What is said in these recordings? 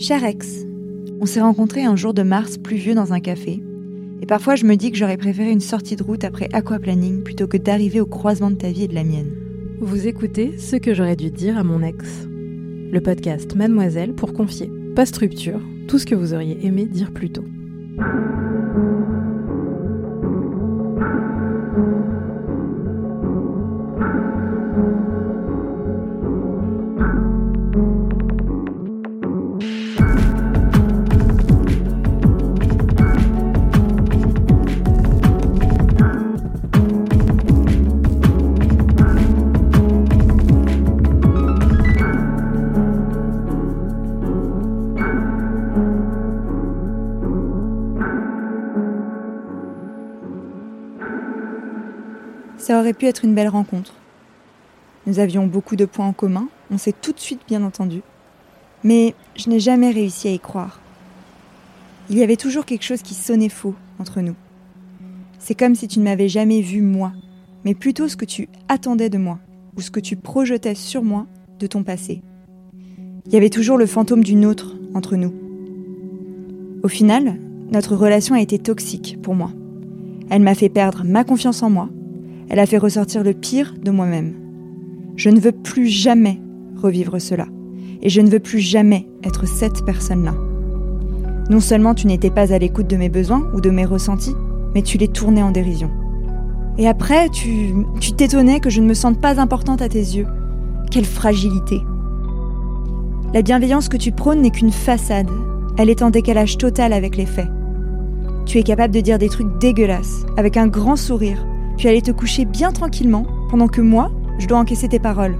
Cher ex, on s'est rencontrés un jour de mars pluvieux dans un café, et parfois je me dis que j'aurais préféré une sortie de route après aquaplaning plutôt que d'arriver au croisement de ta vie et de la mienne. Vous écoutez ce que j'aurais dû dire à mon ex. Le podcast Mademoiselle pour confier, post-rupture, tout ce que vous auriez aimé dire plus tôt. Ça aurait pu être une belle rencontre. Nous avions beaucoup de points en commun, on s'est tout de suite bien entendu. Mais je n'ai jamais réussi à y croire. Il y avait toujours quelque chose qui sonnait faux entre nous. C'est comme si tu ne m'avais jamais vu moi, mais plutôt ce que tu attendais de moi, ou ce que tu projetais sur moi de ton passé. Il y avait toujours le fantôme d'une autre entre nous. Au final, notre relation a été toxique pour moi. Elle m'a fait perdre ma confiance en moi, elle a fait ressortir le pire de moi-même. Je ne veux plus jamais revivre cela. Et je ne veux plus jamais être cette personne-là. Non seulement tu n'étais pas à l'écoute de mes besoins ou de mes ressentis, mais tu les tournais en dérision. Et après, tu tu t'étonnais que je ne me sente pas importante à tes yeux. Quelle fragilité. La bienveillance que tu prônes n'est qu'une façade. Elle est en décalage total avec les faits. Tu es capable de dire des trucs dégueulasses, avec un grand sourire, puis aller te coucher bien tranquillement, pendant que moi, je dois encaisser tes paroles.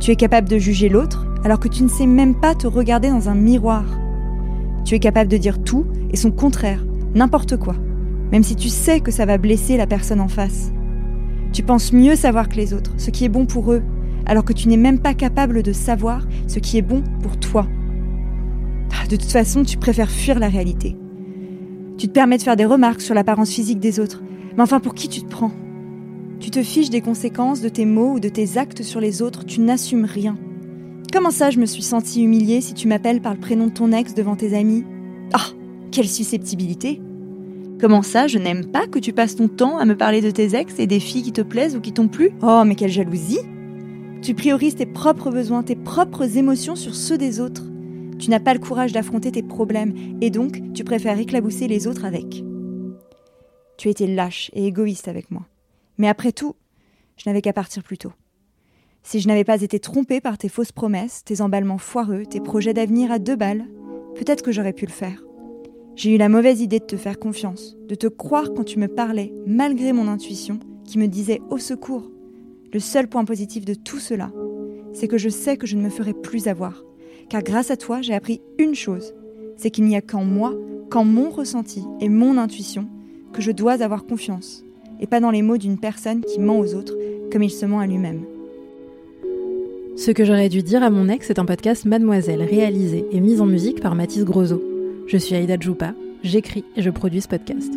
Tu es capable de juger l'autre, alors que tu ne sais même pas te regarder dans un miroir. Tu es capable de dire tout et son contraire, n'importe quoi, même si tu sais que ça va blesser la personne en face. Tu penses mieux savoir que les autres, ce qui est bon pour eux, alors que tu n'es même pas capable de savoir ce qui est bon pour toi. Ah, de toute façon, tu préfères fuir la réalité. Tu te permets de faire des remarques sur l'apparence physique des autres, mais enfin, pour qui tu te prends? Tu te fiches des conséquences de tes mots ou de tes actes sur les autres, tu n'assumes rien. Comment ça, je me suis sentie humiliée si tu m'appelles par le prénom de ton ex devant tes amis? Ah, quelle susceptibilité Comment ça, je n'aime pas que tu passes ton temps à me parler de tes ex et des filles qui te plaisent ou qui t'ont plu? Oh, mais quelle jalousie Tu priorises tes propres besoins, tes propres émotions sur ceux des autres. Tu n'as pas le courage d'affronter tes problèmes et donc tu préfères éclabousser les autres avec. Tu étais lâche et égoïste avec moi. Mais après tout, je n'avais qu'à partir plus tôt. Si je n'avais pas été trompée par tes fausses promesses, tes emballements foireux, tes projets d'avenir à deux balles, peut-être que j'aurais pu le faire. J'ai eu la mauvaise idée de te faire confiance, de te croire quand tu me parlais, malgré mon intuition, qui me disait au secours. Le seul point positif de tout cela, c'est que je sais que je ne me ferai plus avoir. Car grâce à toi, j'ai appris une chose, c'est qu'il n'y a qu'en moi, qu'en mon ressenti et mon intuition, que je dois avoir confiance, et pas dans les mots d'une personne qui ment aux autres comme il se ment à lui-même. Ce que j'aurais dû dire à mon ex est un podcast Mademoiselle, réalisé et mis en musique par Mathis Grosso. Je suis Aïda Djoupa, j'écris et je produis ce podcast.